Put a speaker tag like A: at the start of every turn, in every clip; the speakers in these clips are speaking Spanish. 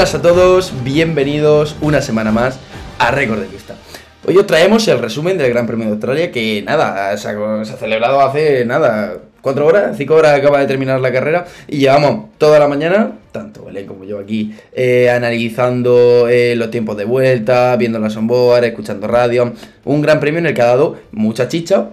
A: Buenas a todos, bienvenidos una semana más a Récord de Pista. Hoy os traemos el resumen del Gran Premio de Australia que nada, se ha, se ha celebrado hace nada, cuatro horas, cinco horas acaba de terminar la carrera y llevamos toda la mañana, tanto Belén como yo aquí, eh, analizando eh, los tiempos de vuelta, viendo las onboard, escuchando radio. Un gran premio en el que ha dado mucha chicha.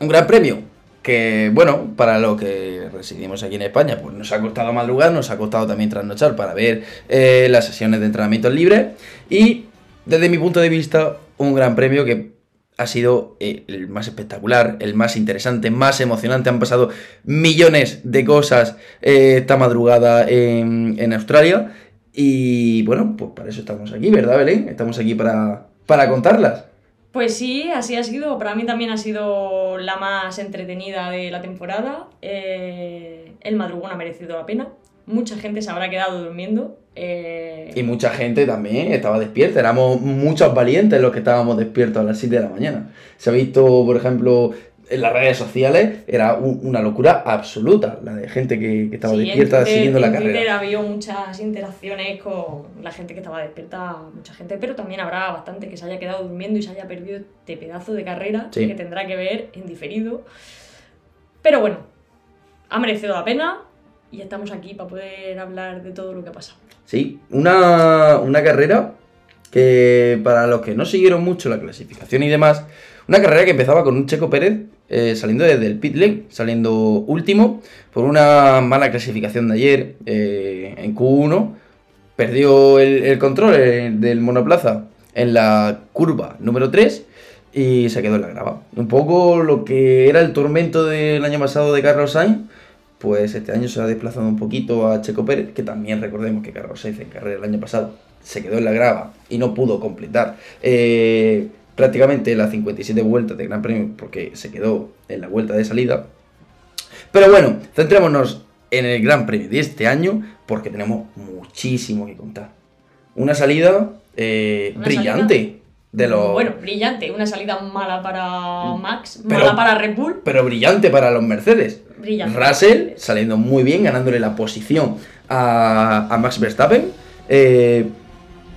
A: Un gran premio que, bueno, para los que residimos aquí en España, pues nos ha costado madrugar, nos ha costado también trasnochar para ver eh, las sesiones de entrenamiento libres. Y desde mi punto de vista, un gran premio que ha sido eh, el más espectacular, el más interesante, más emocionante. Han pasado millones de cosas eh, esta madrugada en, en, Australia. Y bueno, pues para eso estamos aquí, ¿verdad, Belén? Estamos aquí para, para contarlas.
B: Pues sí, así ha sido. Para mí también ha sido la más entretenida de la temporada. Eh, el madrugón ha merecido la pena. Mucha gente se habrá quedado durmiendo. Eh...
A: Y mucha gente también estaba despierta. Éramos muchos valientes los que estábamos despiertos a las 7 de la mañana. Se ha visto, por ejemplo, en las redes sociales era un, una locura absoluta la de gente que, que estaba
B: Sí,
A: despierta
B: Twitter-
A: siguiendo la
B: en
A: carrera.
B: Twitter había muchas interacciones con la gente que estaba despierta, mucha gente, pero también habrá bastante que se haya quedado durmiendo y se haya perdido este pedazo de carrera
A: Sí.
B: que tendrá que ver en diferido. Pero bueno, ha merecido la pena y estamos aquí para poder hablar de todo lo que ha pasado.
A: Sí, una, una carrera que para los que no siguieron mucho la clasificación y demás, una carrera que empezaba con un Checo Pérez eh, saliendo desde el pit lane, saliendo último por una mala clasificación de ayer eh, en Q1. Perdió el, control eh, del monoplaza en la curva número 3 y se quedó en la grava. Un poco lo que era el tormento del año pasado de Carlos Sainz, pues este año se ha desplazado un poquito a Checo Pérez, que también recordemos que Carlos Sainz en carrera el año pasado se quedó en la grava y no pudo completar eh, prácticamente las 57 vueltas de Gran Premio porque se quedó en la vuelta de salida. Pero bueno, centrémonos en el Gran Premio de este año porque tenemos muchísimo que contar. Una salida eh,
B: Una
A: brillante de los...
B: Bueno, brillante, una salida mala para Max,
A: Pero-
B: mala para Red Bull,
A: pero brillante para los Mercedes.
B: brillante.
A: Russell saliendo muy bien, ganándole la posición a, a Max Verstappen. Eh,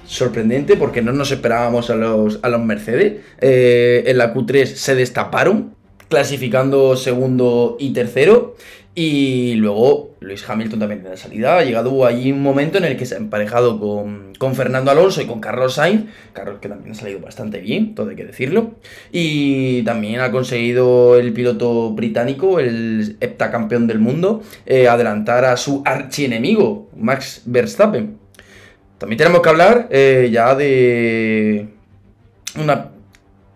A: sorprendente porque no nos esperábamos a los, a los Mercedes. Eh, en la Q3 se destaparon, clasificando segundo y tercero. Y luego Luis Hamilton también en la salida. Ha llegado allí un momento en el que se ha emparejado con, con Fernando Alonso y con Carlos Sainz. Carlos que también ha salido bastante bien, todo hay que decirlo. Y también ha conseguido el piloto británico, el heptacampeón del mundo, eh, adelantar a su archienemigo, Max Verstappen. También tenemos que hablar eh, ya de una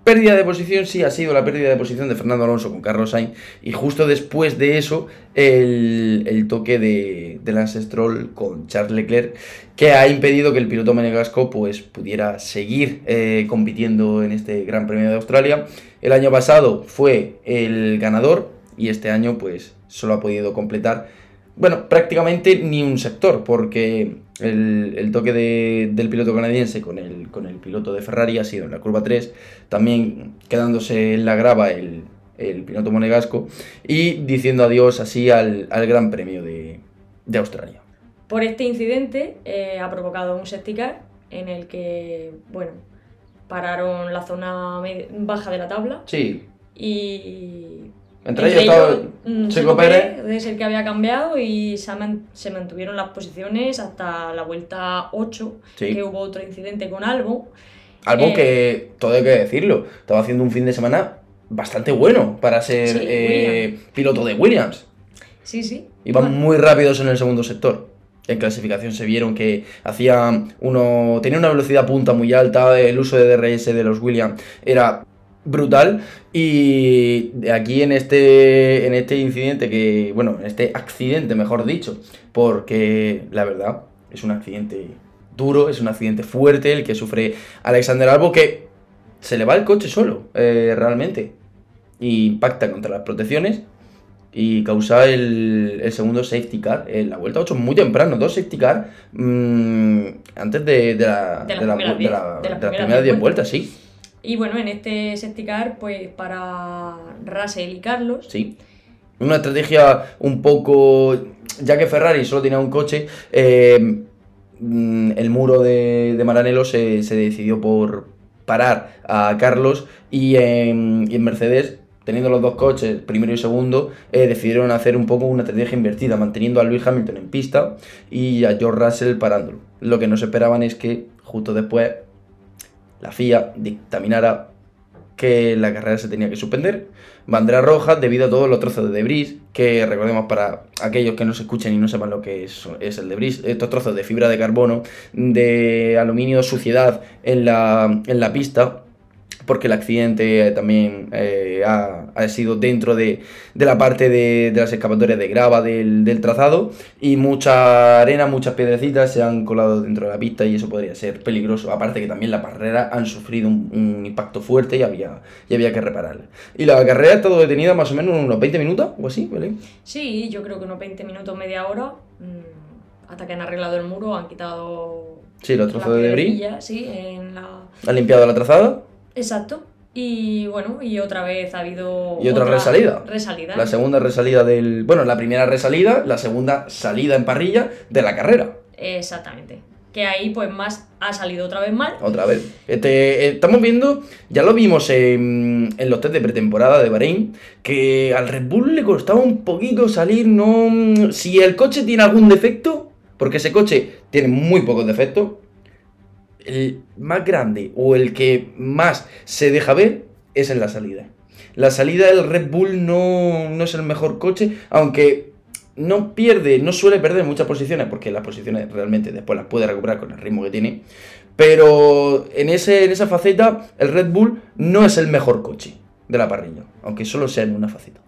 A: pérdida de posición, sí, ha sido la pérdida de posición de Fernando Alonso con Carlos Sainz. Y justo después de eso, el, el toque de, de Lance Stroll con Charles Leclerc, que ha impedido que el piloto menegasco pues, pudiera seguir eh, compitiendo en este Gran Premio de Australia. El año pasado fue el ganador y este año pues solo ha podido completar, bueno, prácticamente ni un sector, porque el, el toque de- del piloto canadiense con el, con el piloto de Ferrari ha sido en la curva 3, también quedándose en la grava el, el piloto monegasco y diciendo adiós así al, al Gran Premio de, de Australia.
B: Por este incidente eh, ha provocado un safety car en el que, bueno, pararon la zona baja de la tabla
A: Sí,
B: y...
A: entre ellos estaba
B: mm,
A: Checo Pérez.
B: es el que había cambiado y se, ha man- se mantuvieron las posiciones hasta la vuelta 8,
A: Sí.
B: que hubo otro incidente con Albon.
A: Algo
B: Eh,
A: que, todo hay que decirlo, estaba haciendo un fin de semana bastante bueno para ser
B: Sí,
A: eh, piloto de Williams.
B: Sí, sí.
A: Iban
B: Bueno,
A: muy rápidos en el segundo sector. En clasificación se vieron que hacía uno. tenía una velocidad punta muy alta, el uso de DRS de los Williams era brutal. Y aquí en este. en este incidente que. Bueno, en este accidente, mejor dicho. Porque la verdad, es un accidente duro, es un accidente fuerte el que sufre Alexander Albo que se le va el coche solo, eh, realmente. Y impacta contra las protecciones y causa el, el segundo safety car en la vuelta 8 muy temprano, dos safety car mm, antes de, de la,
B: De las
A: de la-
B: primeras
A: de
B: diez-
A: la-
B: de las
A: de las
B: primeras
A: primeras 10
B: diez
A: vueltas, sí,
B: Y bueno, en este safety pues para Russell y Carlos,
A: sí. Una estrategia un poco, ya que Ferrari solo tenía un coche, eh, mm, el muro de, de Maranello se, se decidió por parar a Carlos y en, y en Mercedes teniendo los dos coches, primero y segundo, eh, decidieron hacer un poco una estrategia invertida, manteniendo a Lewis Hamilton en pista y a George Russell parándolo. Lo que no se esperaban es que justo después la FIA dictaminara que la carrera se tenía que suspender. Bandera roja debido a todos los trozos de debris, que recordemos para aquellos que no se escuchen y no sepan lo que es, es el debris, estos trozos de fibra de carbono, de aluminio, suciedad en la, en la pista, porque el accidente también eh, ha, ha sido dentro de, de la parte de, de las escapatorias de grava del, del trazado y mucha arena, muchas piedrecitas se han colado dentro de la pista y eso podría ser peligroso. Aparte que también la carrera han sufrido un, un impacto fuerte y había, y había que repararla. Y la carrera ha estado detenida más o menos unos 20 minutos o así, ¿vale?
B: Sí, yo creo que unos 20 minutos, media hora, mm, hasta que han arreglado el muro, han quitado...
A: Sí, los trozos de debris.
B: Sí, en la...
A: Han limpiado la trazada
B: Exacto. Y bueno, y otra vez ha habido...
A: y otra, resalida.
B: Resalida.
A: La segunda resalida del. Bueno, la primera resalida, la segunda salida en parrilla de la carrera.
B: Exactamente. Que ahí pues más ha salido otra vez mal.
A: Otra vez. Este, eh, estamos viendo, ya lo vimos en, en los test de pretemporada de Bahrein, que al Red Bull le costaba un poquito salir, no... Si el coche tiene algún defecto, porque ese coche tiene muy pocos defectos, el más grande o el que más se deja ver es en la salida. La salida del Red Bull no, no es el mejor coche, aunque no pierde, no suele perder muchas posiciones, porque las posiciones realmente después las puede recuperar con el ritmo que tiene. Pero en, ese, en esa faceta, el Red Bull no es el mejor coche de la parrilla, aunque solo sea en una faceta.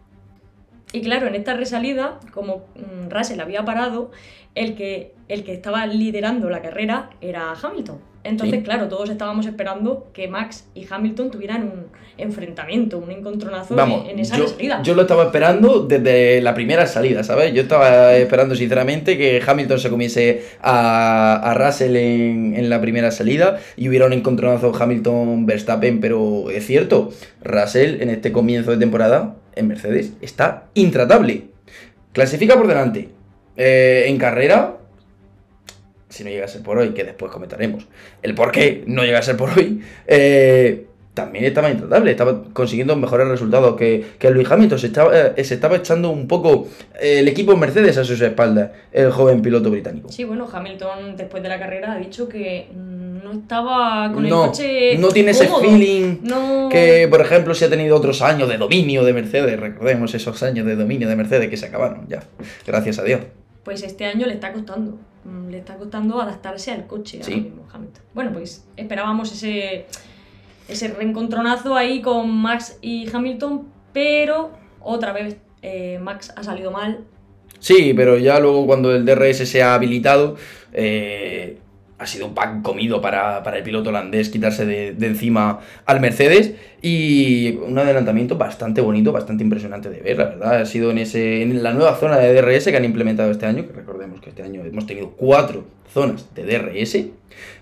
B: Y claro, en esta resalida, como mm, Russell había parado, el que, el que estaba liderando la carrera era Hamilton. Entonces,
A: Sí.
B: claro, todos estábamos esperando que Max y Hamilton tuvieran un enfrentamiento, un encontronazo
A: Vamos,
B: en, en esa
A: yo,
B: resalida.
A: yo lo estaba esperando desde la primera salida, ¿sabes? Yo estaba esperando sinceramente que Hamilton se comiese a, a Russell en, en la primera salida y hubiera un encontronazo Hamilton-Verstappen, pero es cierto, Russell en este comienzo de temporada en Mercedes está intratable. Clasifica por delante. Eh, en carrera, si no llega a ser por hoy, que después comentaremos el por qué no llega a ser por hoy, eh, también estaba intratable, estaba consiguiendo mejores resultados que, que Luis Hamilton. Se estaba, eh, se estaba echando un poco eh, el equipo Mercedes a sus espaldas, el joven piloto británico.
B: Sí, bueno, Hamilton después de la carrera ha dicho que no estaba con el
A: no,
B: coche.
A: no tiene ese feeling
B: No.
A: que, por ejemplo, si ha tenido otros años de dominio de Mercedes. Recordemos esos años de dominio de Mercedes que se acabaron ya, gracias a Dios.
B: Pues este año le está costando. Mm, Le está costando adaptarse al coche
A: Sí.
B: ahora mismo, Hamilton. Bueno, pues esperábamos ese, ese reencontronazo ahí con Max y Hamilton, pero otra vez eh, Max ha salido mal.
A: Sí, pero ya luego cuando el DRS se ha habilitado, eh, ha sido un pan comido para, para el piloto holandés quitarse de, de encima al Mercedes y un adelantamiento bastante bonito, bastante impresionante de ver, la verdad. Ha sido en, ese, en la nueva zona de DRS que han implementado este año, que recordemos que este año hemos tenido cuatro zonas de DRS.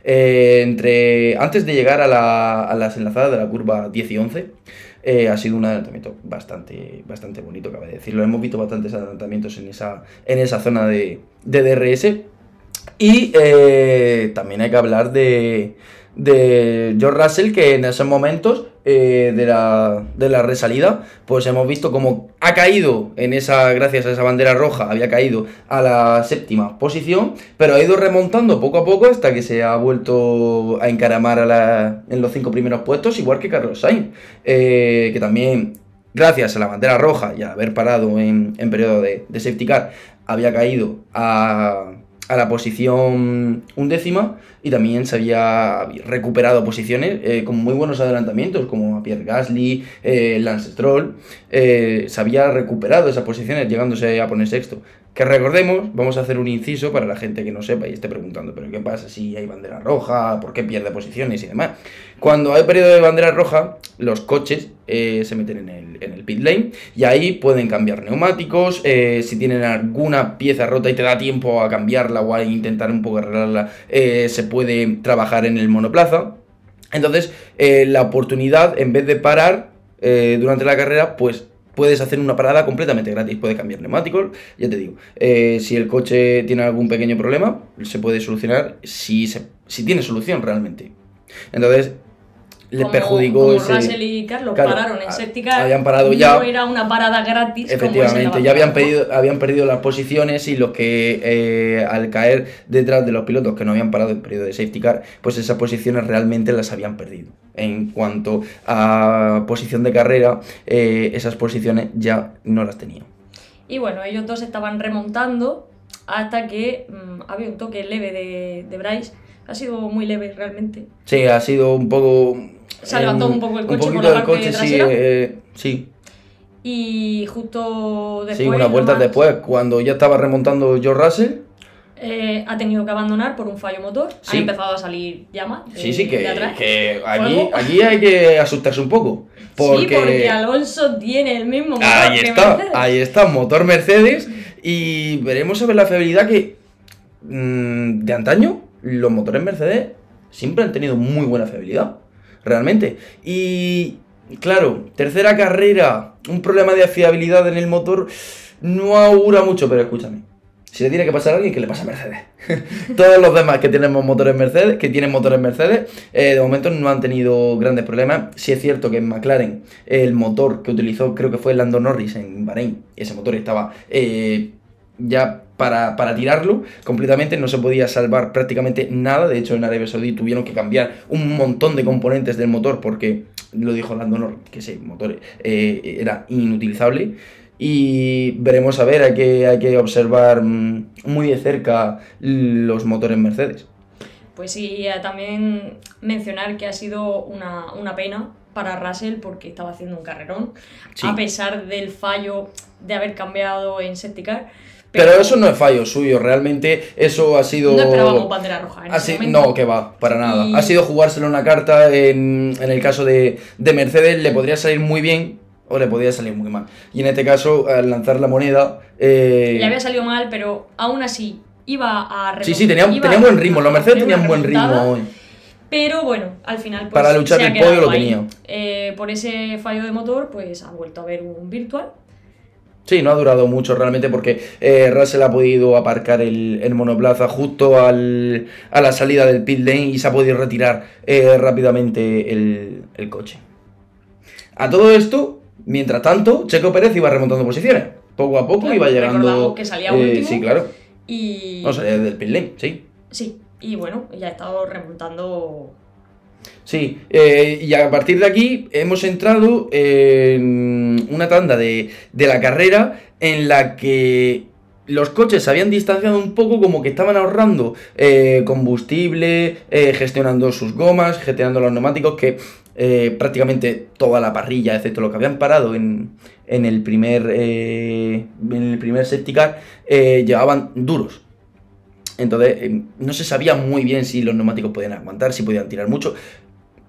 A: eh, entre, antes de llegar a, la- a las enlazadas de la curva 10 y 11, eh, ha sido un adelantamiento bastante, bastante bonito, cabe decirlo. Hemos visto bastantes adelantamientos en esa, en esa zona de, de DRS. Y eh, también hay que hablar de, de George Russell, que en esos momentos eh, de, la, de la resalida, pues hemos visto como ha caído en esa, gracias a esa bandera roja, había caído a la séptima posición, pero ha ido remontando poco a poco hasta que se ha vuelto a encaramar a la- en los cinco primeros puestos, igual que Carlos Sainz, eh, que también gracias a la bandera roja y al haber parado en, en periodo de, de safety car, había caído a, a la posición undécima y también se había recuperado posiciones eh, con muy buenos adelantamientos, como a Pierre Gasly, eh, Lance Stroll, eh, se había recuperado esas posiciones llegándose a poner sexto. Que recordemos, vamos a hacer un inciso para la gente que no sepa y esté preguntando, pero ¿qué pasa si hay bandera roja? ¿Por qué pierde posiciones y demás? Cuando hay periodo de bandera roja, los coches eh, se meten en el, en el pit lane y ahí pueden cambiar neumáticos, eh, si tienen alguna pieza rota y te da tiempo a cambiarla o a intentar un poco arreglarla, eh, se puede trabajar en el monoplaza. Entonces, la oportunidad, en vez de parar durante la carrera, pues puedes hacer una parada completamente gratis. Puedes cambiar neumáticos, ya te digo. Eh, si el coche tiene algún pequeño problema, se puede solucionar si, se, si tiene solución realmente. Entonces, le perjudicó
B: como
A: ese-
B: Russell y Carlos
A: Claro,
B: pararon en
A: a-
B: safety car,
A: habían parado
B: no
A: ya.
B: era una parada gratis
A: Efectivamente, ya habían, pedido, habían perdido las posiciones y los que eh, al caer detrás de los pilotos que no habían parado en periodo de safety car, pues esas posiciones realmente las habían perdido. En cuanto a posición de carrera, eh, esas posiciones ya no las tenían.
B: Y bueno, ellos dos estaban remontando hasta que mm, había un toque leve de, de Bryce. Ha sido muy leve realmente.
A: Sí, ha sido un poco...
B: Levantado un poco el coche por
A: poquito
B: la parte
A: coche, sí, eh, sí,
B: Y justo después.
A: sí, unas vueltas
B: nomás,
A: después, cuando ya estaba remontando George Russell,
B: eh, ha tenido que abandonar por un fallo motor.
A: Sí.
B: Han empezado a salir llamas. de-
A: sí, sí, que,
B: de atrás.
A: que aquí hay que asustarse un poco. Porque...
B: Sí, porque Alonso tiene el mismo motor
A: Ahí
B: que
A: está,
B: Mercedes.
A: ahí está, motor Mercedes. Y veremos a ver la fiabilidad que mm, de antaño los motores Mercedes siempre han tenido muy buena fiabilidad, realmente. Y claro, tercera carrera, un problema de fiabilidad en el motor no augura mucho, pero escúchame. Si le tiene que pasar a alguien, que le pasa a Mercedes. Todos los demás que tenemos motores Mercedes, que tienen motores Mercedes, eh, de momento no han tenido grandes problemas. Sí es cierto que en McLaren el motor que utilizó, creo que fue Lando Norris en Bahrein, ese motor estaba eh, ya para, para tirarlo completamente, no se podía salvar prácticamente nada. De hecho, en Arabia Saudí tuvieron que cambiar un montón de componentes del motor porque lo dijo Lando Norris, que ese motor eh, era inutilizable. Y veremos a ver, hay que, hay que observar mm, muy de cerca los motores Mercedes.
B: Pues sí, también mencionar que ha sido una, una pena para Russell porque estaba haciendo un carrerón,
A: Sí.
B: a pesar del fallo de haber cambiado en safety
A: Pero eso no es fallo suyo, realmente eso ha sido...
B: No esperábamos bandera roja en ese
A: no, que va, para nada.
B: Y-
A: Ha sido jugárselo una carta. En, en el caso de, de Mercedes, le podría salir muy bien o le podría salir muy mal. Y en este caso, al lanzar la moneda. eh,
B: Le había salido mal, pero aún así iba a
A: sí, sí, tenían,
B: iba
A: tenían buen ritmo. Los Mercedes tenían buen ritmo hoy.
B: Pero bueno, al final pues,
A: Para luchar el podio lo
B: ahí.
A: tenía.
B: Eh, por ese fallo de motor, pues ha vuelto a ver un virtual.
A: Sí, no ha durado mucho realmente porque eh, Russell ha podido aparcar el, el monoplaza justo al, a la salida del pit lane y se ha podido retirar eh, rápidamente el, el coche. A todo esto, mientras tanto, Checo Pérez iba remontando posiciones. Poco a poco
B: Claro,
A: iba llegando.
B: que salía
A: eh,
B: último.
A: Sí, claro.
B: Y.
A: No salía del pit lane, sí.
B: Sí, y bueno, ya ha estado remontando.
A: Sí, eh, y a partir de aquí hemos entrado en una tanda de, de la carrera en la que los coches se habían distanciado un poco como que estaban ahorrando eh, combustible, eh, gestionando sus gomas, gestionando los neumáticos, que prácticamente toda la parrilla, excepto lo que habían parado en, en el primer en el primer llevaban duros. Entonces, eh, no se sabía muy bien si los neumáticos podían aguantar, si podían tirar mucho.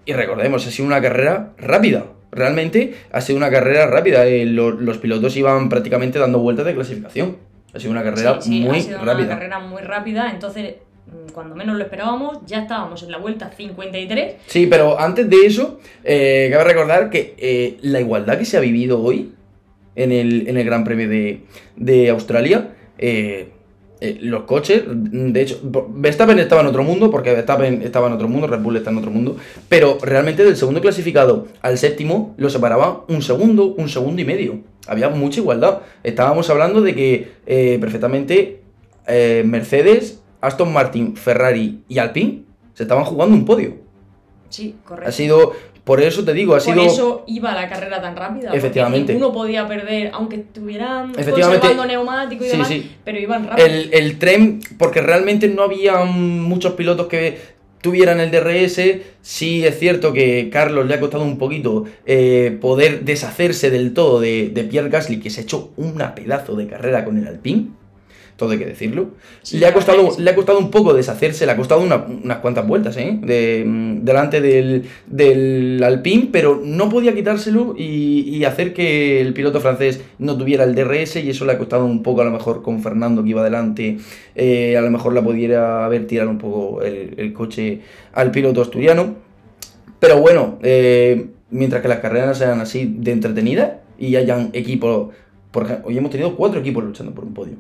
A: Y recordemos, ha sido una carrera rápida. Realmente ha sido una carrera rápida. eh, lo- los pilotos iban prácticamente dando vueltas de clasificación. Ha sido una carrera
B: Sí, sí,
A: muy
B: ha sido
A: rápida.
B: una carrera muy rápida, entonces mm, cuando menos lo esperábamos, ya estábamos en la vuelta 53.
A: Sí, pero antes de eso, eh, cabe recordar que eh, la igualdad que se ha vivido hoy en el, en el Gran Premio de, de Australia, eh, eh, los coches, de hecho, Verstappen estaba en otro mundo, porque Verstappen estaba en otro mundo, Red Bull está en otro mundo, pero realmente del segundo clasificado al séptimo lo separaba un segundo, un segundo y medio. Había mucha igualdad. Estábamos hablando de que eh, perfectamente eh, Mercedes, Aston Martin, Ferrari y Alpine se estaban jugando un podio.
B: Sí, correcto.
A: Ha sido, por eso te digo, ha
B: Por
A: sido...
B: eso iba la carrera tan rápida.
A: Efectivamente.
B: Ninguno podía perder, aunque estuvieran
A: Efectivamente.
B: conservando neumático y
A: Sí,
B: demás,
A: sí.
B: pero iban rápido.
A: El, el tren, porque realmente no había muchos pilotos que tuvieran el DRS. Sí es cierto que Carlos le ha costado un poquito eh, poder deshacerse del todo de, de Pierre Gasly, que se ha hecho una pedazo de carrera con el Alpine. Todo hay que decirlo.
B: Sí,
A: le, ha costado,
B: sí.
A: le ha costado un poco deshacerse, le ha costado una- unas cuantas vueltas, ¿eh? De, mm, delante del, del Alpine, pero no podía quitárselo y, y hacer que el piloto francés no tuviera el DRS y eso le ha costado un poco a lo mejor con Fernando que iba delante, eh, a lo mejor la pudiera haber tirado un poco el, el coche al piloto asturiano. Pero bueno, eh, mientras que las carreras sean así de entretenidas, y hayan equipos. Por ejemplo, hoy hemos tenido cuatro equipos luchando por un podio.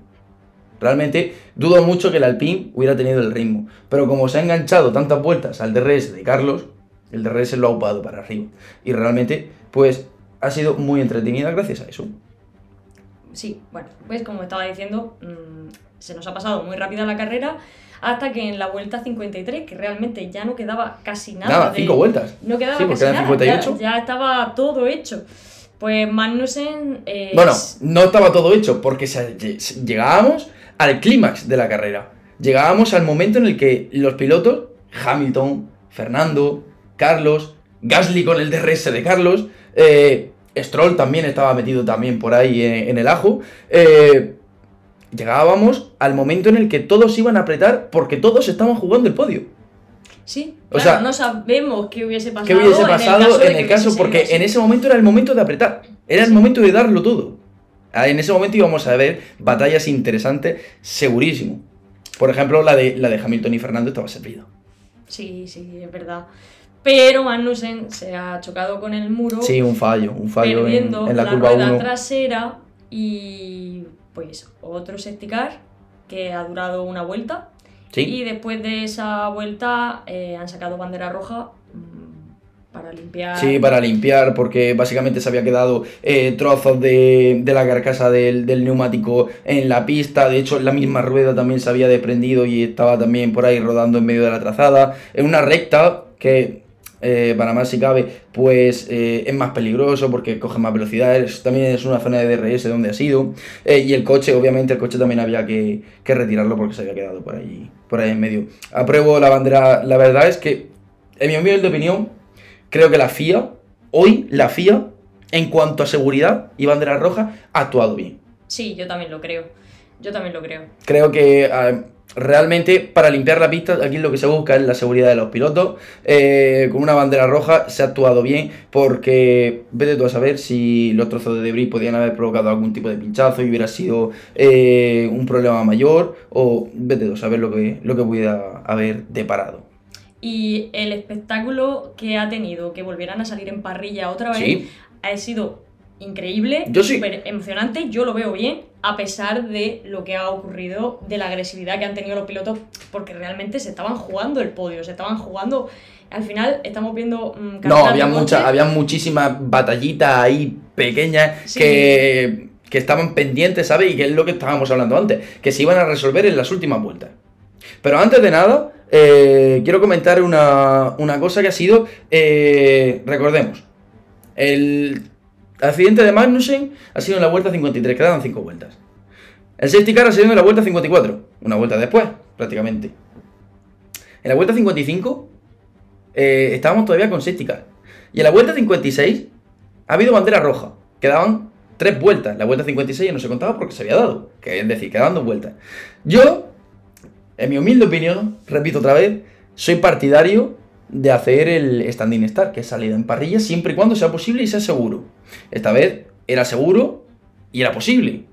A: Realmente dudo mucho que el Alpine hubiera tenido el ritmo. Pero como se ha enganchado tantas vueltas al DRS de Carlos, el DRS lo ha upado para arriba. Y realmente, pues, ha sido muy entretenida gracias a eso.
B: Sí, bueno, pues como estaba diciendo, mm, se nos ha pasado muy rápida la carrera hasta que en la vuelta 53, que realmente ya no quedaba casi nada.
A: Nada,
B: de-
A: cinco vueltas.
B: No quedaba
A: Sí,
B: casi nada,
A: 58.
B: Ya, ya estaba todo hecho. Pues Magnussen...
A: Bueno, no estaba todo hecho porque se- llegábamos al clímax de la carrera. Llegábamos al momento en el que los pilotos, Hamilton, Fernando, Carlos, Gasly con el DRS de Carlos, eh, Stroll también estaba metido también por ahí eh, en el ajo. eh, llegábamos al momento en el que todos iban a apretar porque todos estaban jugando el podio.
B: Sí,
A: O
B: claro,
A: sea,
B: no sabemos qué hubiese pasado.
A: ¿Qué hubiese pasado en el caso? Porque en ese momento era el momento de apretar. Era el momento de darlo todo. Ah, En ese momento íbamos a ver batallas interesantes, segurísimo. Por ejemplo, la de, la de Hamilton y Fernando estaba servida.
B: Sí, sí, es verdad. Pero Magnussen se ha chocado con el muro,
A: Sí, un fallo, un fallo en, la,
B: la,
A: curva
B: rueda
A: 1.
B: trasera y pues otro safety car que ha durado una vuelta.
A: Sí,
B: Y después de esa vuelta eh, han sacado bandera roja para limpiar.
A: sí, para limpiar, porque básicamente se había quedado eh, trozos de, de la carcasa del, del neumático en la pista. De hecho, la misma rueda también se había desprendido y estaba también por ahí rodando en medio de la trazada. En una recta que, eh, para más si cabe, pues eh, es más peligroso porque coge más velocidad. también es una zona de DRS donde ha sido. Y el coche, obviamente, el coche también había que, que retirarlo porque se había quedado por ahí, por ahí en medio. Apruebo la bandera. La verdad es que, en mi opinión, creo que la FIA, hoy la FIA, en cuanto a seguridad y bandera roja, ha actuado bien.
B: Sí, yo también lo creo. Yo también lo creo.
A: Creo que eh, realmente para limpiar la pista aquí lo que se busca es la seguridad de los pilotos. Eh, con una bandera roja se ha actuado bien porque vete tú a saber si los trozos de debris podían haber provocado algún tipo de pinchazo y hubiera sido eh, un problema mayor o vete tú a saber lo que, lo que pudiera haber deparado.
B: Y el espectáculo que ha tenido, que volvieran a salir en parrilla otra vez,
A: Sí.
B: ha sido increíble,
A: Yo sí.
B: súper emocionante, yo lo veo bien, a pesar de lo que ha ocurrido, de la agresividad que han tenido los pilotos, porque realmente se estaban jugando el podio, se estaban jugando, al final estamos viendo... mm,
A: No, había, mucha, había muchísimas batallitas ahí pequeñas
B: Sí.
A: que, que estaban pendientes, ¿sabes? Y que es lo que estábamos hablando antes, que se iban a resolver en las últimas vueltas. Pero antes de nada, eh, quiero comentar una, una cosa que ha sido, eh, recordemos, el accidente de Magnussen ha sido en la vuelta 53, quedaban 5 vueltas. El safety car ha sido en la vuelta 54, una vuelta después, prácticamente. En la vuelta 55 eh, estábamos todavía con safety car. Y en la vuelta 56 ha habido bandera roja. Quedaban tres vueltas. La vuelta 56 ya no se contaba porque se había dado. Que es decir, quedaban dos vueltas. Yo, en mi humilde opinión, repito otra vez, soy partidario de hacer el standing start, que es salida en parrilla, siempre y cuando sea posible y sea seguro. Esta vez era seguro y era posible.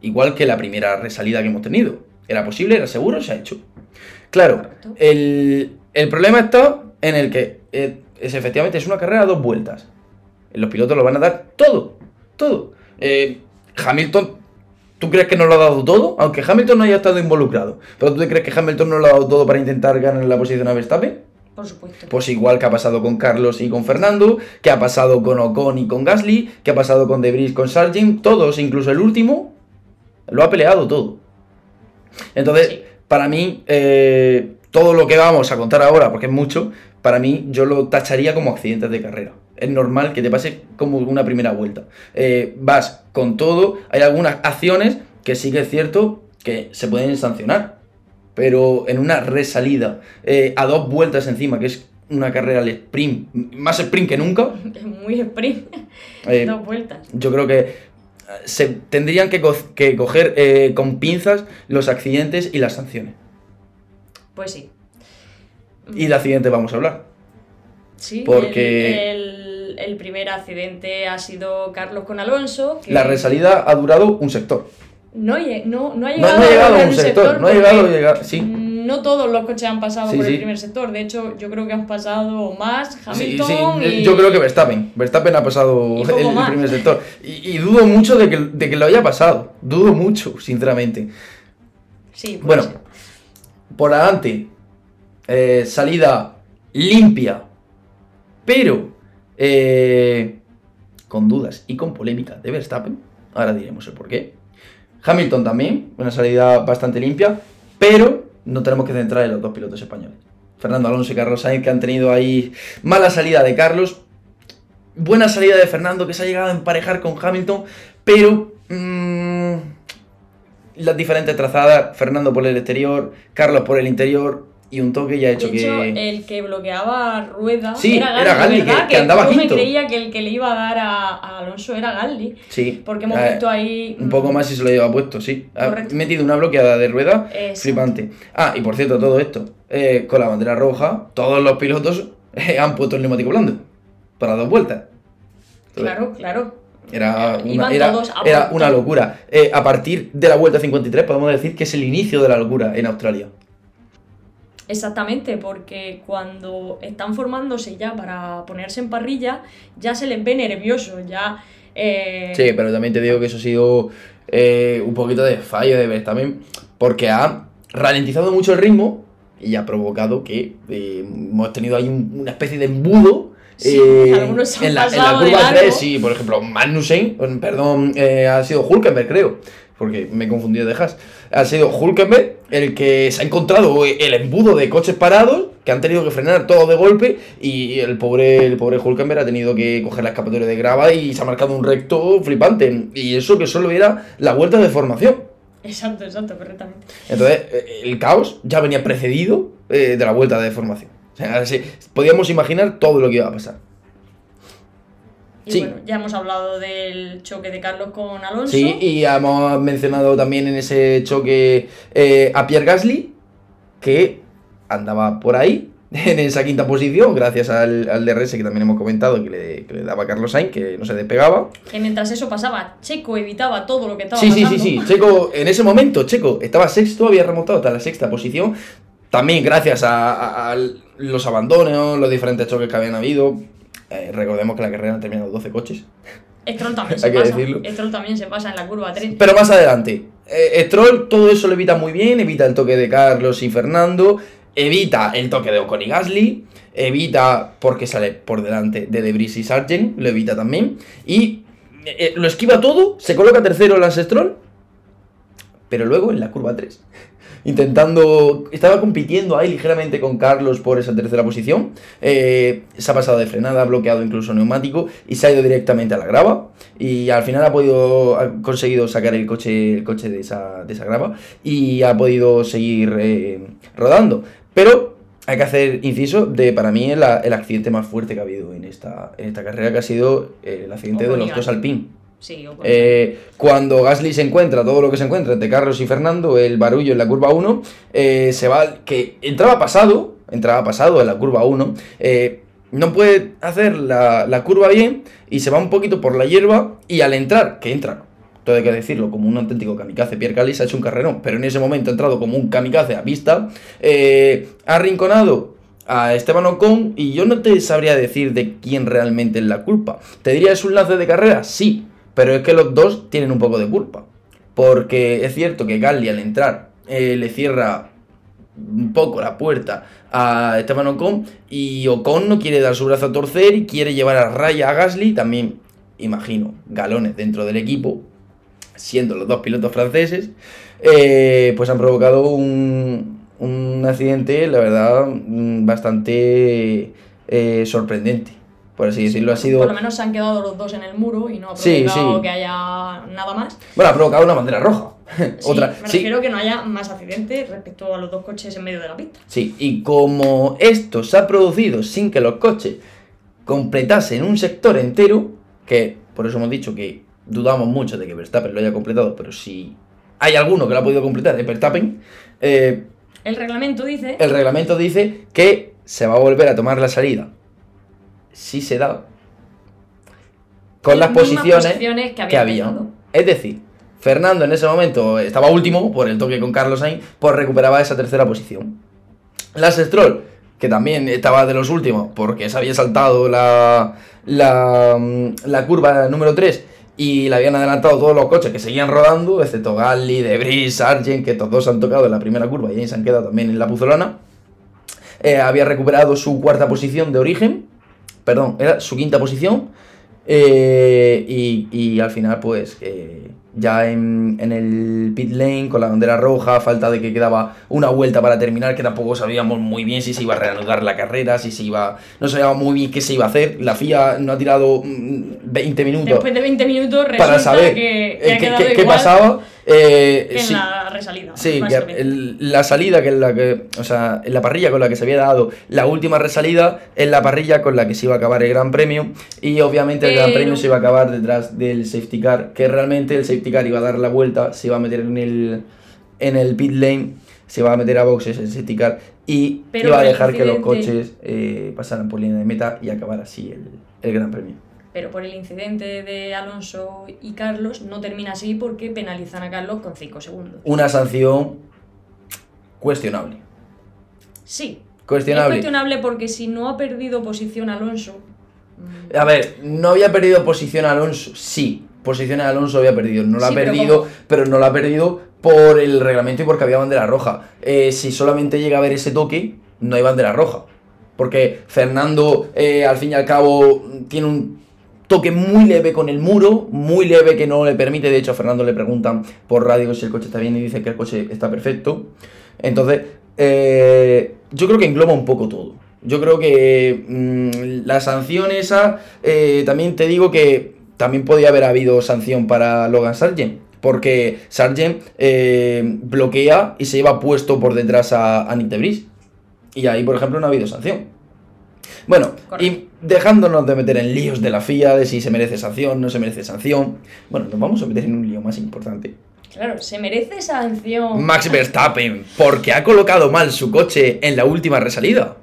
A: Igual que la primera resalida que hemos tenido. Era posible, era seguro, se ha hecho. Claro, el, el problema está en el que eh, es efectivamente es una carrera a dos vueltas. Los pilotos lo van a dar todo, todo. Eh, Hamilton, ¿tú crees que no lo ha dado todo? Aunque Hamilton no haya estado involucrado. ¿Pero tú te crees que Hamilton no lo ha dado todo para intentar ganar la posición a Verstappen?
B: Por supuesto.
A: Pues igual que ha pasado con Carlos y con Fernando, que ha pasado con Ocon y con Gasly, que ha pasado con Debris con Sargent, todos, incluso el último, lo ha peleado todo. Entonces,
B: Sí.
A: para mí, eh, todo lo que vamos a contar ahora, porque es mucho, para mí yo lo tacharía como accidentes de carrera. Es normal que te pase como una primera vuelta. Eh, vas con todo, hay algunas acciones que sí que es cierto que se pueden sancionar, pero en una resalida, eh, a dos vueltas encima, que es una carrera al sprint, más sprint que nunca,
B: Es muy sprint.
A: eh,
B: Dos vueltas.
A: yo creo que se tendrían que, co- que coger con pinzas los accidentes y las sanciones.
B: Pues sí.
A: Y de accidentes vamos a hablar.
B: Sí,
A: porque-
B: el, el- el primer accidente ha sido Carlos con Alonso. que
A: La resalida ha durado un sector.
B: No, no, no ha llegado,
A: no ha llegado a un sector, no ha llegado. Sí.
B: No todos los coches han pasado
A: Sí,
B: por
A: sí.
B: el primer sector. De hecho, yo creo que han pasado más Hamilton y...
A: yo creo que Verstappen. Verstappen ha pasado el, primer sector. Y, y dudo mucho de que, de que lo haya pasado. Dudo mucho, sinceramente.
B: Sí,
A: Bueno,
B: ser.
A: por adelante, eh, salida limpia, pero eh, con dudas y con polémica de Verstappen. Ahora diremos el porqué. Hamilton también, una salida bastante limpia, pero no tenemos que centrar en los dos pilotos españoles. Fernando Alonso y Carlos Sainz que han tenido ahí mala salida de Carlos, buena salida de Fernando que se ha llegado a emparejar con Hamilton, pero mm, las diferentes trazadas, Fernando por el exterior, Carlos por el interior y un toque ya ha hecho
B: de hecho,
A: que...
B: el que bloqueaba rueda
A: Sí,
B: era
A: era Gasly,
B: ¿verdad?
A: que- que andaba
B: yo me creía que el que le iba a dar a, a Alonso era Gasly.
A: Sí,
B: Porque hemos
A: eh,
B: visto ahí...
A: Un poco más si se lo lleva puesto, sí. Ha
B: Correcto.
A: metido una bloqueada de rueda
B: Exacto.
A: flipante. Ah, y por cierto, todo esto, eh, con la bandera roja, todos los pilotos eh, han puesto el neumático blando para dos vueltas. Entonces,
B: Claro, claro.
A: Era una, era, era una locura. Eh, a partir de la vuelta 53 podemos decir que es el inicio de la locura en Australia.
B: Exactamente, porque cuando están formándose ya para ponerse en parrilla, ya se les ve nerviosos, ya... eh,
A: Sí, pero también te digo que eso ha sido eh, un poquito de fallo de Verstappen porque ha ralentizado mucho el ritmo y ha provocado que eh, hemos tenido ahí un- una especie de embudo.
B: Sí,
A: eh, en, la, en la curva
B: largo.
A: 3, sí, por ejemplo, Magnussen, perdón, eh, ha sido Hulkenberg, creo, porque me he confundido de Haas. Ha sido Hulkenberg el que se ha encontrado el embudo de coches parados que han tenido que frenar todo de golpe y el pobre, el pobre Hulkenberg ha tenido que coger la escapatoria de grava y se ha marcado un recto flipante. Y eso que solo era la vuelta de formación.
B: Exacto, exacto, correctamente.
A: Entonces, eh, el caos ya venía precedido eh, de la vuelta de formación. O sea, podíamos imaginar todo lo que iba a pasar.
B: Y
A: Sí.
B: bueno, ya hemos hablado del choque de Carlos con Alonso.
A: Sí, y hemos mencionado también en ese choque eh, a Pierre Gasly, que andaba por ahí, en esa quinta posición, gracias al, al DRS que también hemos comentado, que le, que le daba a Carlos Sainz, que no se despegaba.
B: Que mientras eso pasaba, Checo evitaba todo lo que estaba
A: Sí, sí,
B: pasando.
A: sí, sí. Checo, en ese momento, Checo estaba sexto, había remontado hasta la sexta posición. También gracias a, a- a los abandonos, los diferentes choques que habían habido. Eh, recordemos que la carrera han terminado 12 coches.
B: Stroll también se
A: Hay que
B: pasa.
A: decirlo.
B: Stroll también se pasa en la curva 3.
A: Pero más adelante. Eh, Stroll todo eso lo evita muy bien, evita el toque de Carlos y Fernando, evita el toque de Ocon y Gasly, evita porque sale por delante de Debris y Sargent, lo evita también, y eh, lo esquiva todo, se coloca tercero Lance Stroll, pero luego en la curva 3, intentando, estaba compitiendo ahí ligeramente con Carlos por esa tercera posición, eh, se ha pasado de frenada, ha bloqueado incluso neumático y se ha ido directamente a la grava y al final ha podido, ha conseguido sacar el coche, el coche de, esa, de esa grava y ha podido seguir eh, rodando. Pero hay que hacer inciso de, para mí, el, el accidente más fuerte que ha habido en esta, en esta carrera, que ha sido el accidente de los dos. Alpine.
B: Sí, o con-
A: Eh, cuando Gasly se encuentra todo lo que se encuentra entre Carlos y Fernando, el barullo en la curva 1, eh, se va, que entraba pasado, entraba pasado en la curva 1, eh, no puede hacer la, la curva bien y se va un poquito por la hierba y al entrar, que entra, todo hay que decirlo, como un auténtico kamikaze, Pierre Calis ha hecho un carrerón, pero en ese momento ha entrado como un kamikaze a vista, ha arrinconado a Esteban Ocon y yo no te sabría decir de quién realmente es la culpa. ¿Te diría es un lance de carrera? Sí, pero es que los dos tienen un poco de culpa. Porque es cierto que Gasly al entrar eh, le cierra un poco la puerta a Esteban Ocon y Ocon no quiere dar su brazo a torcer y quiere llevar a raya a Gasly. También, imagino, galones dentro del equipo, siendo los dos pilotos franceses, eh, pues han provocado un, un accidente, la verdad, mm, bastante eh, sorprendente. Por así decirlo, ha sido...
B: Por lo menos se han quedado los dos en el muro y no ha provocado
A: sí.
B: que haya nada más.
A: Bueno, ha provocado una bandera roja.
B: Sí,
A: Otra,
B: me refiero que no haya más accidentes respecto a los dos coches en medio de la pista.
A: sí, y como esto se ha producido sin que los coches completasen un sector entero, que por eso hemos dicho que dudamos mucho de que Verstappen lo haya completado, pero si hay alguno que lo ha podido completar es Verstappen, eh,
B: El reglamento dice
A: el reglamento dice que se va a volver a tomar la salida. Si se da con las posiciones
B: posiciones que
A: que
B: había.
A: Es decir, Fernando en ese momento estaba último por el toque con Carlos Sainz, pues recuperaba esa tercera posición. Lance Stroll, que también estaba de los últimos porque se había saltado la, la, la curva número 3 y le habían adelantado todos los coches que seguían rodando, excepto Galli, Debris, Sargent, que todos han tocado en la primera curva y ahí se han quedado también en la puzolana. Eh, había recuperado su cuarta posición de origen, perdón, era su quinta posición. eh, y, y al final, pues, eh, ya en, en el pit lane, con la bandera roja, falta de que quedaba una vuelta para terminar, que tampoco sabíamos muy bien si se iba a reanudar la carrera, si se iba. No sabíamos muy bien qué se iba a hacer. La FIA no ha tirado mm, 20 minutos
B: Después de 20 minutos
A: para saber
B: que,
A: eh,
B: que
A: qué, pasaba. Eh,
B: en
A: sí,
B: la resalida.
A: sí, que el- la salida que es la que, o sea, en la parrilla con la que se había dado la última resalida es la parrilla con la que se iba a acabar el Gran Premio y obviamente el Gran Premio se iba a acabar detrás del safety car, que realmente el safety car iba a dar la vuelta, se iba a meter en el en el pit lane, se iba a meter a boxes el safety car y
B: Pero
A: iba a dejar que los coches eh, pasaran por línea de meta y acabar así el, el Gran Premio.
B: Pero por el incidente de Alonso y Carlos no termina así porque penalizan a Carlos con 5 segundos.
A: Una sanción cuestionable.
B: Sí.
A: Cuestionable.
B: Es cuestionable porque si no ha perdido posición Alonso. mm,
A: A ver, no había perdido posición Alonso. Sí, posición Alonso había perdido. No la
B: Sí,
A: ha perdido,
B: ¿cómo?
A: pero no la ha perdido por el reglamento y porque había bandera roja. Eh, si solamente llega a haber ese toque, no hay bandera roja. Porque Fernando, eh, al fin y al cabo, tiene un toque muy leve con el muro, muy leve que no le permite. De hecho, a Fernando le preguntan por radio si el coche está bien y dice que el coche está perfecto. Entonces, eh, yo creo que engloba un poco todo. Yo creo que mm, la sanción esa, eh, también te digo que también podía haber habido sanción para Logan Sargent. Porque Sargent eh, bloquea y se lleva puesto por detrás a, a Nick Debris. Y ahí, por ejemplo, no ha habido sanción. Bueno,
B: Correcto.
A: y dejándonos de meter en líos de la FIA, de si se merece sanción, no se merece sanción. Bueno, nos vamos a meter en un lío más importante.
B: Claro, se merece sanción.
A: Max Verstappen, porque ha colocado mal su coche en la última resalida.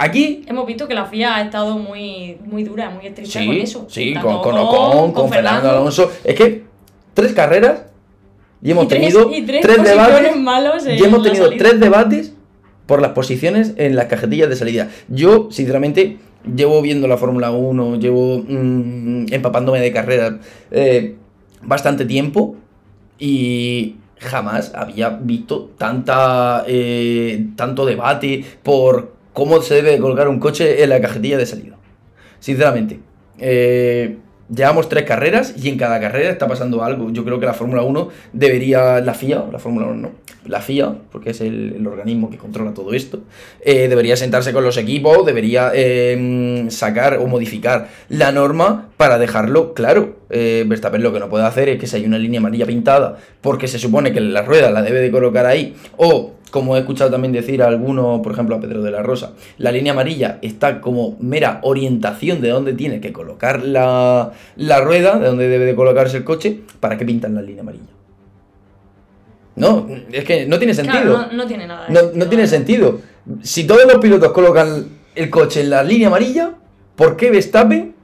A: Aquí,
B: Hemos visto que la FIA ha estado muy, muy dura, muy estricta con
A: sí,
B: eso.
A: sí, con, con Ocon, con, Fernando Alonso. Es que tres carreras y hemos
B: Y tres-
A: tenido
B: y tres
A: tres debates.
B: malos
A: Y hemos tenido tres debates por las posiciones en las cajetillas de salida. Yo, sinceramente, llevo viendo la Fórmula 1, llevo mm, empapándome de carreras eh, bastante tiempo y jamás había visto tanta eh, tanto debate por cómo se debe colocar un coche en la cajetilla de salida. Sinceramente, eh, llevamos tres carreras y en cada carrera está pasando algo. Yo creo que la Fórmula 1 debería, la FIA, la Fórmula 1 no, la FIA, porque es el, organismo que controla todo esto, eh, debería sentarse con los equipos, debería eh, sacar o modificar la norma para dejarlo claro. Eh, Verstappen lo que no puede hacer es que si hay una línea amarilla pintada, porque se supone que la rueda la debe de colocar ahí, o como he escuchado también decir a alguno, por ejemplo a Pedro de la Rosa, la línea amarilla está como mera orientación de dónde tiene que colocar la, la rueda, de dónde debe de colocarse el coche, ¿para qué pintan la línea amarilla? No, es que no tiene sentido.
B: Claro, no, no tiene nada. de
A: No, no tiene sentido. Si todos los pilotos colocan el coche en la línea amarilla, ¿por qué Verstappen?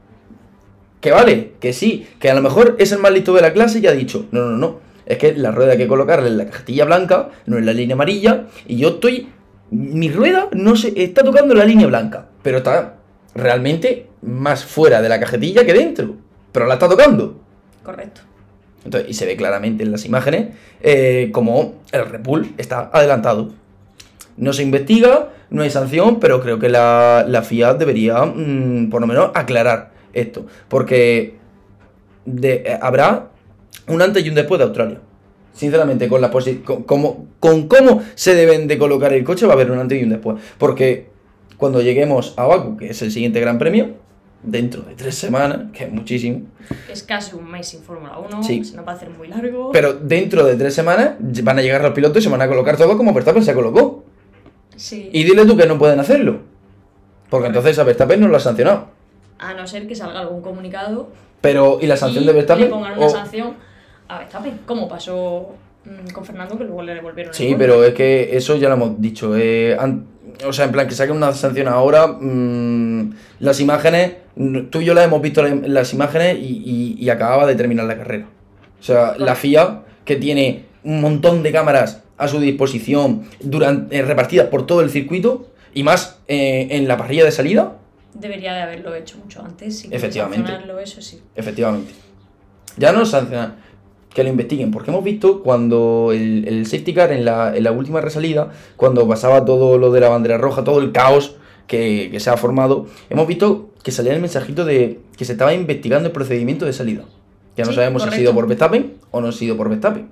A: Que vale, que sí, que a lo mejor es el más listo de la clase y ha dicho, no, no, no, es que la rueda hay que colocarla en la cajetilla blanca, no en la línea amarilla, y yo estoy, mi rueda no se está tocando la línea blanca, pero está realmente más fuera de la cajetilla que dentro, pero la está tocando.
B: Correcto.
A: Entonces, y se ve claramente en las imágenes eh, como el Red Bull está adelantado. No se investiga, no hay sanción, pero creo que la, la FIA debería, mm, por lo menos, aclarar esto. Porque de- eh, habrá un antes y un después de Australia. Sinceramente, con, la posi- con, cómo- con cómo se deben de colocar el coche va a haber un antes y un después. Porque cuando lleguemos a Baku, que es el siguiente gran premio, dentro de tres semanas, que es muchísimo,
B: Es casi un mes sin Fórmula 1.
A: Sí.
B: Se nos va a hacer muy largo.
A: Pero dentro de tres semanas van a llegar los pilotos y se van a colocar todo como Verstappen se colocó.
B: sí.
A: Y dile tú que no pueden hacerlo. Porque entonces a Verstappen no lo ha sancionado.
B: A no ser que salga algún comunicado.
A: Pero, ¿y la sanción
B: y
A: de Verstappen?
B: Le pongan una
A: O-
B: sanción a Verstappen. Como pasó mm, con Fernando, que luego le devolvieron
A: Sí, pero es que eso ya lo hemos dicho. eh, o sea, en plan, que saquen una sanción ahora. mm, las imágenes, tú y yo las hemos visto la- las imágenes y, y- y acababa de terminar la carrera. O sea, la FIA, que tiene un montón de cámaras a su disposición durante, eh, repartidas por todo el circuito y más eh, en la parrilla de salida,
B: Debería de haberlo hecho mucho antes. Si
A: Efectivamente.
B: sancionarlo, eso sí.
A: efectivamente. Ya no sancionan, que lo investiguen, porque hemos visto cuando el, el safety car en la, en la última resalida, cuando pasaba todo lo de la bandera roja, todo el caos que, que se ha formado, hemos visto que salía el mensajito de que se estaba investigando el procedimiento de salida. Ya no
B: Sí,
A: sabemos si ha sido por Verstappen o no ha sido por Verstappen.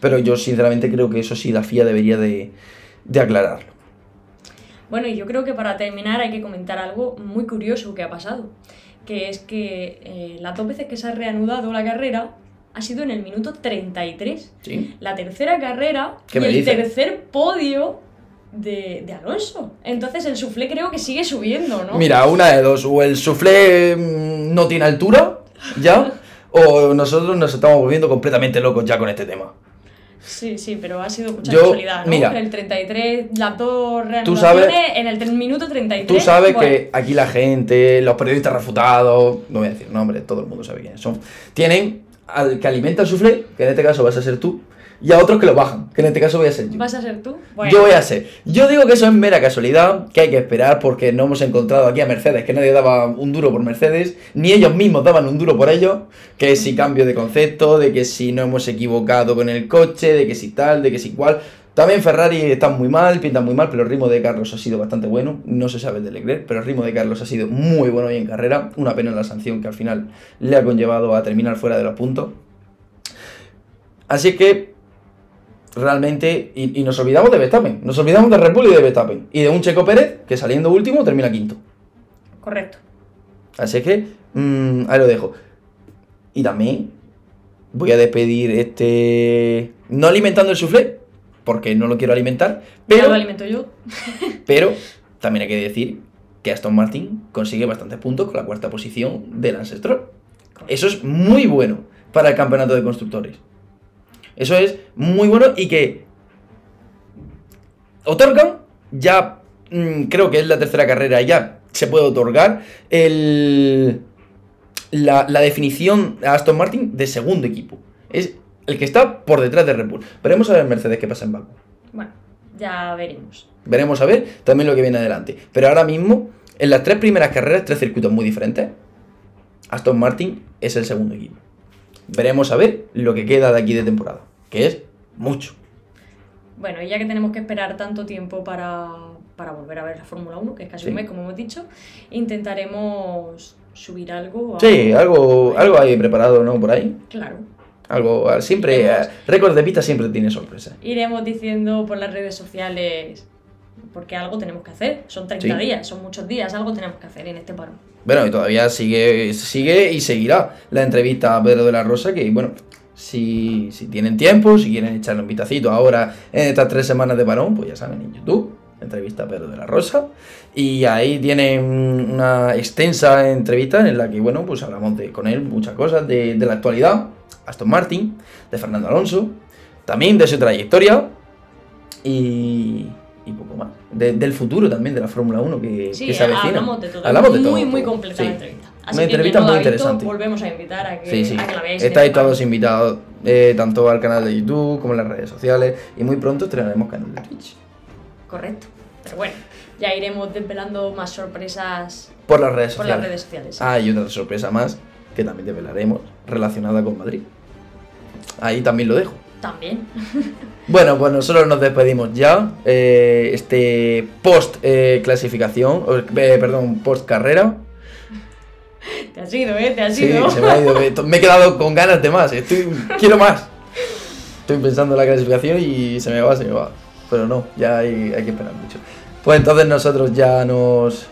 A: Pero yo sinceramente creo que eso sí la FIA debería de, de aclararlo.
B: Bueno, y yo creo que para terminar hay que comentar algo muy curioso que ha pasado. Que es que eh, las dos veces que se ha reanudado la carrera ha sido en el minuto 33.
A: ¿Sí?
B: La tercera carrera
A: ¿Qué
B: y el tercer podio de, de Alonso. Entonces el suflé creo que sigue subiendo, ¿no?
A: Mira, una de dos, o el soufflé mm, no tiene altura, ya, o nosotros nos estamos volviendo completamente locos ya con este tema.
B: Sí, sí, pero ha sido mucha
A: Yo-
B: casualidad, ¿no?
A: mira.
B: el 33, las dos
A: Tú sabes-
B: en el minuto 33.
A: Tú sabes
B: bueno,
A: que aquí la gente, los periodistas refutados, no voy a decir nombres, todo el mundo sabe quiénes son, tienen al que alimenta el soufflé, que en este caso vas a ser tú, y a otros que lo bajan, que en este caso voy a ser yo.
B: ¿Vas a ser tú? Bueno,
A: Yo voy a ser. Yo digo que eso es mera casualidad, que hay que esperar porque no hemos encontrado aquí a Mercedes, que nadie daba un duro por Mercedes, ni ellos mismos daban un duro por ellos, que si cambio de concepto, de que si no hemos equivocado con el coche, de que si tal, de que si cual. También Ferrari está muy mal, pintan muy mal, pero el ritmo de Carlos ha sido bastante bueno. No se sabe el de Leclerc, pero el ritmo de Carlos ha sido muy bueno hoy en carrera. Una pena la sanción que al final le ha conllevado a terminar fuera de los puntos. Así que realmente, y, y nos olvidamos de Verstappen, nos olvidamos de Red Bull y de Verstappen, y de un Checo Pérez que saliendo último termina quinto.
B: Correcto.
A: Así que, mm, ahí lo dejo. Y también voy a despedir este... No alimentando el soufflé, porque no lo quiero alimentar,
B: Ya
A: pero,
B: lo alimento yo.
A: pero también hay que decir que Aston Martin consigue bastantes puntos con la cuarta posición del Ancestral. Eso es muy bueno para el campeonato de constructores. Eso es muy bueno y que otorgan, ya mm, creo que es la tercera carrera, ya se puede otorgar el, la, la definición a Aston Martin de segundo equipo. Es el que está por detrás de Red Bull. Veremos a ver Mercedes qué pasa en Baku.
B: Bueno, ya veremos.
A: Veremos a ver también lo que viene adelante. Pero ahora mismo, en las tres primeras carreras, tres circuitos muy diferentes, Aston Martin es el segundo equipo. Veremos a ver lo que queda de aquí de temporada, que es mucho.
B: Bueno, y ya que tenemos que esperar tanto tiempo para, para volver a ver la Fórmula 1, que es casi
A: Sí.
B: un mes, como hemos dicho, intentaremos subir algo. a-
A: Sí, algo, algo hay preparado, ¿no? Por ahí.
B: Claro.
A: Algo, ah, siempre,
B: Iremos.
A: eh, récord de pista siempre tiene sorpresa.
B: Iremos diciendo por las redes sociales, porque algo tenemos que hacer. Son 30
A: Sí.
B: días, son muchos días, algo tenemos que hacer en este paro.
A: Bueno, y todavía sigue, sigue y seguirá la entrevista a Pedro de la Rosa, que bueno, si, si tienen tiempo, si quieren echarle un vitacito ahora en estas tres semanas de parón, pues ya saben, en YouTube, entrevista a Pedro de la Rosa, y ahí tienen una extensa entrevista en la que, bueno, pues hablamos de, con él muchas cosas de, de la actualidad, Aston Martin, de Fernando Alonso, también de su trayectoria, y, y poco más. De- del futuro también de la Fórmula 1 que,
B: Sí,
A: que se avecina.
B: hablamos de todo.
A: Hablamos de
B: muy,
A: todo,
B: muy
A: todo.
B: completa
A: Sí.
B: la entrevista. Así
A: Una
B: que
A: entrevista
B: no
A: muy
B: visto,
A: interesante.
B: volvemos a invitar a que,
A: Sí, sí.
B: a que la veáis.
A: Estáis todos invitados, eh, tanto al canal de YouTube como en las redes sociales. Y muy pronto estrenaremos canal de Twitch.
B: Correcto. Pero bueno, ya iremos desvelando más sorpresas
A: Por las redes
B: por
A: sociales.
B: las redes sociales.
A: Ah, y otra sorpresa más que también desvelaremos relacionada con Madrid. Ahí también lo dejo.
B: También.
A: Bueno, pues nosotros nos despedimos ya. eh, este post eh, clasificación, eh, perdón, post carrera.
B: Te has ido, ¿eh? Te has
A: Sí,
B: ido.
A: se me ha ido. Me he quedado con ganas de más. Estoy, quiero más. Estoy pensando en la clasificación y se me va, se me va. Pero no, ya hay, hay que esperar mucho. Pues entonces nosotros ya nos,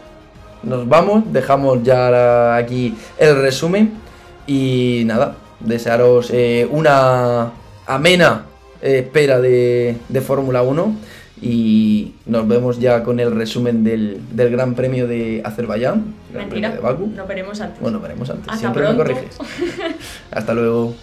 A: nos vamos. Dejamos ya aquí el resumen. Y nada, desearos una amena espera de, de Fórmula 1. Y nos vemos ya con el resumen del, del Gran Premio de Azerbaiyán. Gran
B: Mentira.
A: Premio de Baku.
B: Nos veremos antes.
A: Bueno, veremos antes.
B: Hasta
A: Siempre me
B: pronto.
A: corriges. Hasta luego.